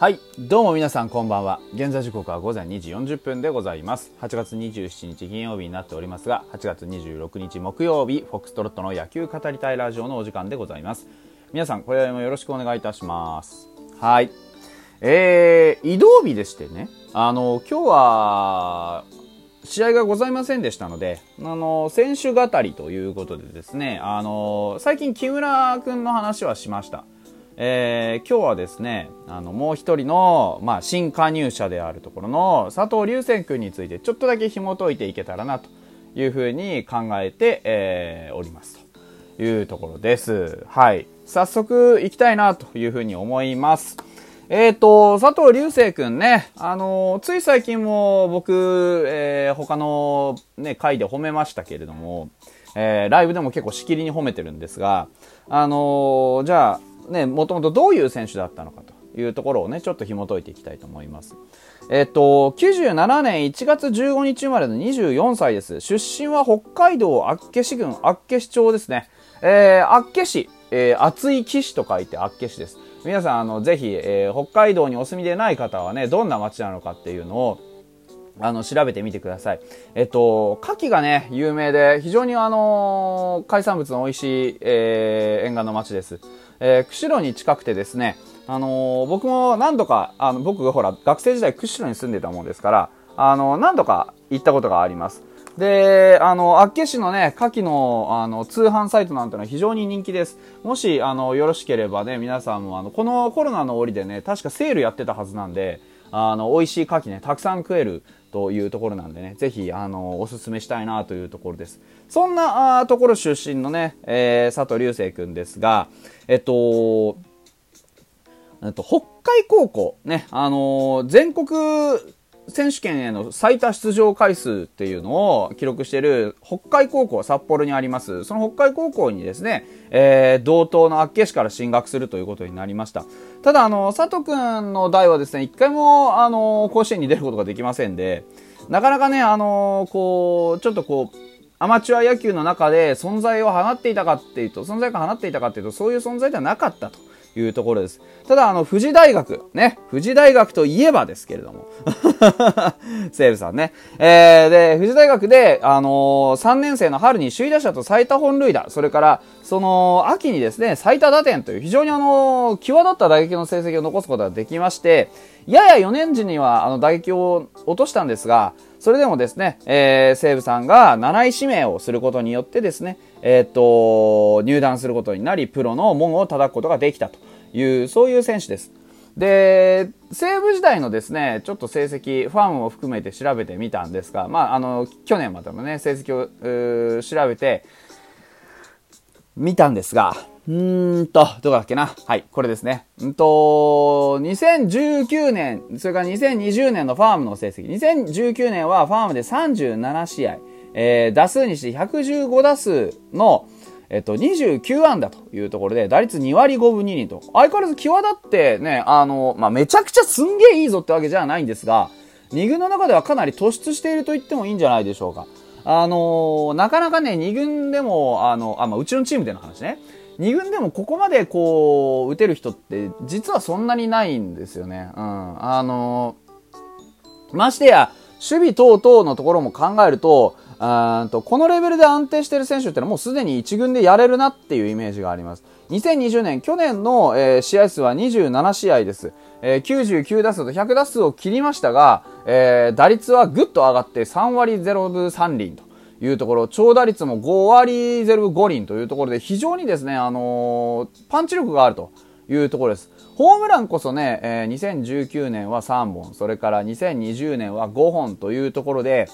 はい、どうも皆さんこんばんは。現在時刻は午前2時40分でございます。8月27日金曜日になっておりますが、8月26日木曜日、フォックストロットの野球語りたいラジオのお時間でございます。皆さん、これもよろしくお願いいたします。はい。えー、移動日でしてね、あの、今日は、試合がございませんでしたので、あの、選手語りということでですね、あの、最近木村くんの話はしました。えー今日はですね、あの、もう一人の、まあ、新加入者であるところの佐藤隆星君についてちょっとだけ紐解いていけたらなというふうに考えて、えーおりますというところです。はい。早速行きたいなというふうに思います。えっ、と、佐藤隆星くんね、あのつい最近も僕、えー他のね、回で褒めましたけれども、えーライブでも結構しきりに褒めてるんですが、あのじゃあ、ね、もともとどういう選手だったのかというところをね、ちょっと紐解いていきたいと思います。えっと、97年1月15日生まれの24歳です。出身は北海道厚岸郡厚岸町ですね。えー、厚岸、えー、熱い岸と書いて厚岸です。皆さん、あの、ぜひ、えー北海道にお住みでない方はね、どんな街なのかっていうのを、あの、調べてみてください。えっと、牡蠣がね、有名で、非常にあの海産物の美味しい、えー沿岸の町です。えー釧路に近くてですね、あの僕も何度か、あの、僕がほら、学生時代釧路に住んでたもんですから、あの何度か行ったことがあります。で、あの、厚岸のね、牡蠣の、あの、通販サイトなんてのは非常に人気です。もし、あの、よろしければね、皆さんも、あの、このコロナの折でね、確かセールやってたはずなんで、あの、美味しい牡蠣ね、たくさん食えるというところなんでね、ぜひ、あの、おすすめしたいなというところです。そんな、あところ出身のね、えー佐藤隆星くんですが、えっと、えっと、北海高校、ね、あのー全国選手権への最多出場回数っていうのを記録している北海高校札幌にあります。その北海高校にですね、えー同等の厚岸から進学するということになりました。ただ、あの、佐藤くんの代はですね、一回も、あの、甲子園に出ることができませんで、なかなかね、あのこう、ちょっとこう、アマチュア野球の中で存在を放っていたかっていうと、存在感放っていたかっていうと、そういう存在ではなかったというところです。ただ、あの、富士大学、ね、富士大学といえばですけれども、西武さんね。えー、で、富士大学で、あのー、3年生の春に首位打者と最多本塁打、それから、その、秋にですね、最多打点という非常にあのー、際立った打撃の成績を残すことができまして、やや4年時には、あの、打撃を落としたんですが、それでもですね、えー、西武さんが7位指名をすることによってですね、えーっと、入団することになり、プロの門を叩くことができたという、そういう選手です。で、西武時代のですね、ちょっと成績、ファンを含めて調べてみたんですが、まあ、あの、去年までのね、成績を調べてみたんですが、うーんと、どこだっけな？はい、これですね。うんと、2019年、それから2020年のファームの成績。2019年はファームで37試合、えー打数にして115打数の、えっと、29安打というところで、打率2割5分2厘と、相変わらず際立ってね、あの、まあ、めちゃくちゃすんげえいいぞってわけじゃないんですが、2軍の中ではかなり突出していると言ってもいいんじゃないでしょうか。あのーなかなかね、2軍でも、あの、あ、まあ、うちのチームでの話ね。2軍でもここまでこう、打てる人って、実はそんなにないんですよね。うん。あのーましてや、守備等々のところも考えると、とこのレベルで安定している選手ってのはもうすでに1軍でやれるなっていうイメージがあります。2020年、去年の、えー試合数は27試合です。えー99打数と100打数を切りましたが、えー打率はぐっと上がって3割0分3厘と。いうところ、長打率も5割0分5厘というところで非常にですね、あのーパンチ力があるというところです。ホームランこそね、えー2019年は3本、それから2020年は5本というところで、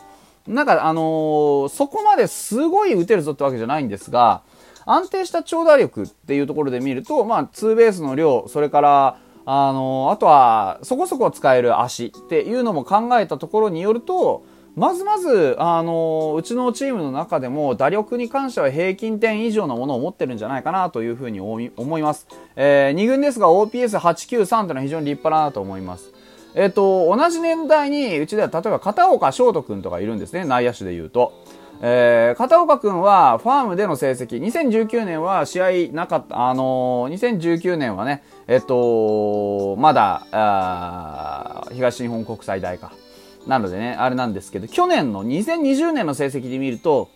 なんかあのーそこまですごい打てるぞってわけじゃないんですが、安定した長打力っていうところで見ると、まあ、ツーベースの量、それから、あのーあとは、そこそこ使える足っていうのも考えたところによると、まずまず、あのうちのチームの中でも打力に関しては平均点以上のものを持ってるんじゃないかなというふうに思い思います。えー、2軍ですが OPS893 というのは非常に立派だなと思います。えっ、と、同じ年代に、うちでは例えば片岡翔斗君とかいるんですね、内野手で言うと。えー、片岡くんはファームでの成績、2019年は試合なかった、あのー、2019年はね、えっと、まだ、東日本国際大か。なのでね、あれなんですけど、去年の2020年の成績で見ると、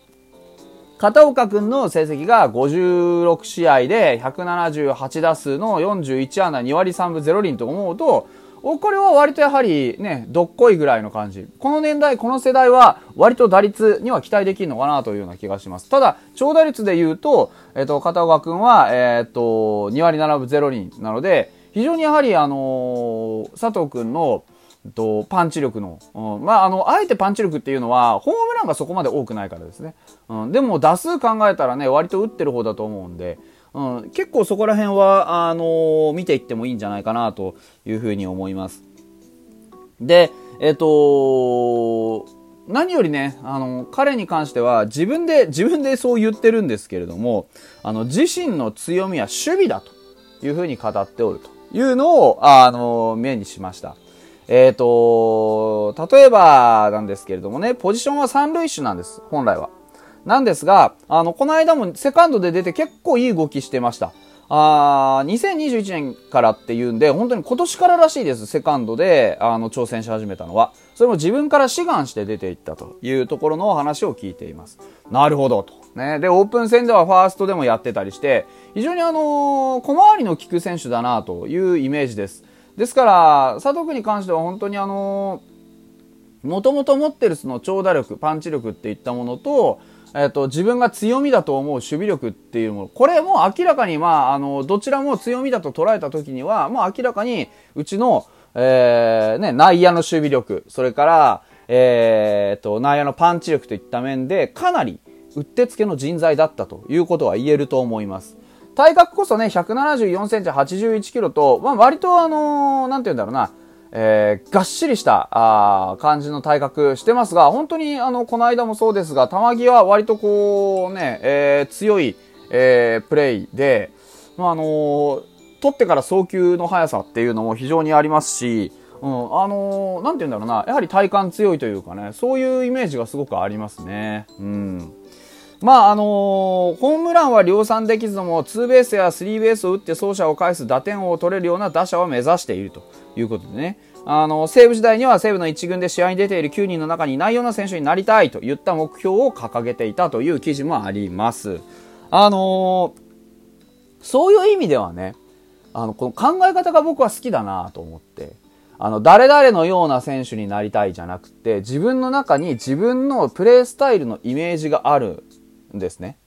片岡くんの成績が56試合で178打数の41安打2割3分0厘と思うと、これは割とやはりね、どっこいぐらいの感じ。この年代、この世代は割と打率には期待できるのかなというような気がします。ただ、長打率で言うと、えっ、と、片岡くんは、えっ、と、2割7分0厘なので、非常にやはりあのー、佐藤くんの、とパンチ力の、うん、まあ、あの、あえてパンチ力っていうのは、ホームランがそこまで多くないからですね。うん、でも、打数考えたらね、割と打ってる方だと思うんで、うん、結構そこら辺は、あのー、見ていってもいいんじゃないかなというふうに思います。で、えっ、と何よりね、あの、彼に関しては自分で、自分でそう言ってるんですけれども、あの、自身の強みは守備だというふうに語っておるというのを、あの、目にしました。えっ、と、例えばなんですけれどもね、ポジションは三塁手なんです、本来は。なんですが、あの、この間もセカンドで出て結構いい動きしてました。あー2021年からっていうんで、本当に今年かららしいです、セカンドで、あの、挑戦し始めたのは。それも自分から志願して出ていったというところの話を聞いています。なるほど、と。ね。で、オープン戦ではファーストでもやってたりして、非常にあのー、小回りの利く選手だなというイメージです。ですから、佐藤君に関しては本当にあのもともと持ってるその長打力、パンチ力っていったものと、えっ、と、自分が強みだと思う守備力っていうもの。これも明らかに、まあ、あの、どちらも強みだと捉えた時には、もう明らかに、うちの、えー、ね、内野の守備力、それから、えー、と、内野のパンチ力といった面で、かなり、うってつけの人材だったということは言えると思います。体格こそね、174センチ、81キロと、まあ、割とあのー、なんて言うんだろうな、えー、がっしりしたあ感じの体格してますが、本当にあの、この間もそうですが、玉木は割とこうね、えー、強い、えー、プレイで、まあ、あのー、取ってから送球の速さっていうのも非常にありますし、うん、あのー、なんて言うんだろうな、やはり体感強いというかね、そういうイメージがすごくありますね。うん。まああのー、ホームランは量産できずともツーベースやスリーベースを打って走者を返す打点を取れるような打者を目指しているということでね。あの西武時代には西武の1軍で試合に出ている9人の中にいないような選手になりたいといった目標を掲げていたという記事もあります。あのー、そういう意味ではねあのこの考え方が僕は好きだなと思って。あの、誰々のような選手になりたいじゃなくて、自分の中に自分のプレースタイルのイメージがあるんですね。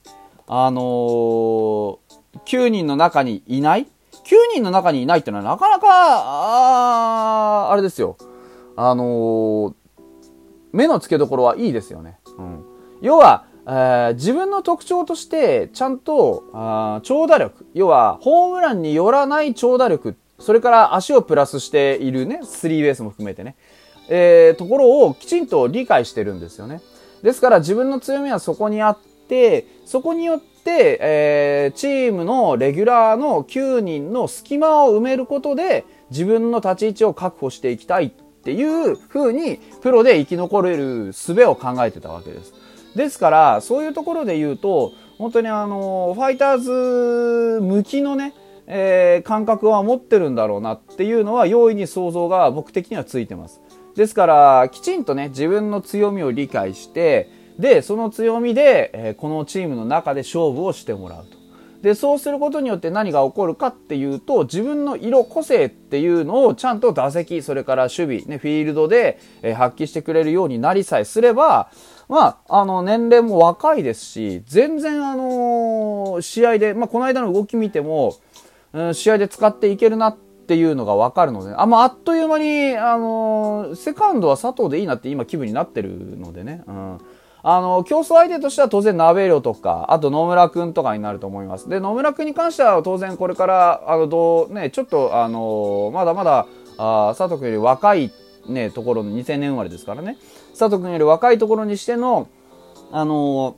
あのー、9人の中にいない ?9 人の中にいないってのはなかなか、ああれですよ。あのー、目の付けどころはいいですよね。うん。要は、えー、自分の特徴として、ちゃんと、あ長打力。要は、ホームランによらない長打力。それから足をプラスしているね、スリーベースも含めてね。えー、ところをきちんと理解してるんですよね。ですから自分の強みはそこにあって、そこによって、えー、チームのレギュラーの9人の隙間を埋めることで、自分の立ち位置を確保していきたいっていう風に、プロで生き残れる術を考えてたわけです。ですから、そういうところで言うと、本当にあの、ファイターズ向きのね、えー、感覚は持ってるんだろうなっていうのは容易に想像が僕的にはついてます。ですから、きちんとね、自分の強みを理解して、で、その強みで、え、このチームの中で勝負をしてもらうと。で、そうすることによって何が起こるかっていうと、自分の色、個性っていうのをちゃんと打席、それから守備、ね、フィールドで、え、発揮してくれるようになりさえすれば、まあ、あの、年齢も若いですし、全然あのー、試合で、まあ、この間の動き見ても、うん、試合で使っていけるなっていうのがわかるので、あ、まあ、あっという間に、あのー、セカンドは佐藤でいいなって今気分になってるのでね、うん。あの、競争相手としては当然、鍋量とか、あと野村くんとかになると思います。で、野村くんに関しては当然これから、あの、どう、ね、ちょっと、あの、まだまだ、あ佐藤くんより若い、ね、ところの2000年生まれですからね。佐藤くんより若いところにしての、あの、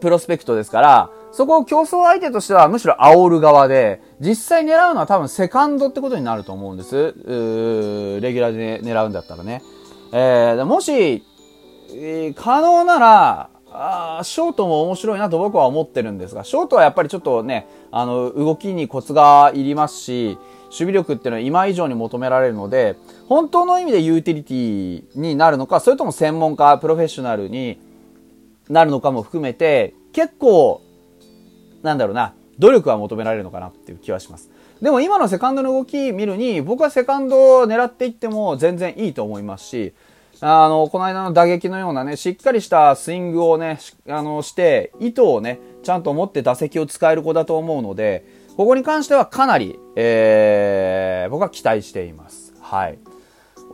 プロスペクトですから、そこを競争相手としてはむしろ煽る側で、実際狙うのは多分セカンドってことになると思うんです。レギュラーで狙うんだったらね。えー、もし、え、可能なら、あショートも面白いなと僕は思ってるんですが、ショートはやっぱりちょっとね、あの、動きにコツがいりますし、守備力っていうのは今以上に求められるので、本当の意味でユーティリティになるのか、それとも専門家、プロフェッショナルになるのかも含めて、結構、なんだろうな、努力は求められるのかなっていう気はします。でも今のセカンドの動き見るに、僕はセカンドを狙っていっても全然いいと思いますし、あの、この間の打撃のようなね、しっかりしたスイングをね、あの、して、意図をね、ちゃんと持って打席を使える子だと思うので、ここに関してはかなり、えー、僕は期待しています。はい。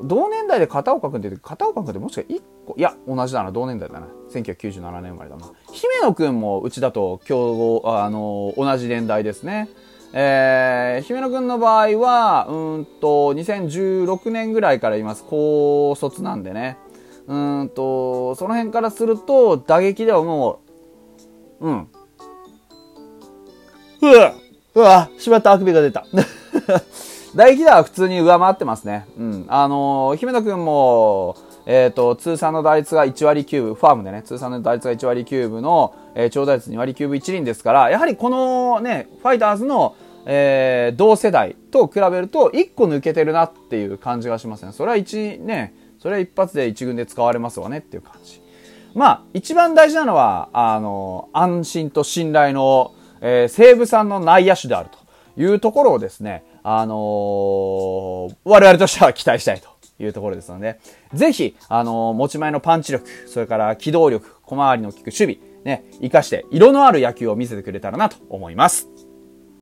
同年代で片岡君って、片岡君ってもしか1個、いや、同じだな、同年代だな。1997年生まれだな。姫野君もうちだと競合、あの、同じ年代ですね。えー、姫野くんの場合は、うんと、2016年ぐらいからいます。高卒なんでね。うんと、その辺からすると、打撃ではもう、うん。うわうわしまった、あくびが出た。打撃では普通に上回ってますね。うん。あのー、姫野くんも、えっ、ー、と、通算の打率が1割9分、ファームでね、通算の打率が1割9分の、えー、長打率2割9分1厘ですから、やはりこのね、ファイターズの、えー、同世代と比べると1個抜けてるなっていう感じがしますね。それは一、ね、それは一発で一軍で使われますわねっていう感じ。まあ、一番大事なのは、あの、安心と信頼の、えー、西武さんの内野手であるというところをですね、あのー、我々としては期待したいというところですので、ぜひ、あのー、持ち前のパンチ力、それから機動力、小回りの利く守備、ね、活かして、色のある野球を見せてくれたらなと思います。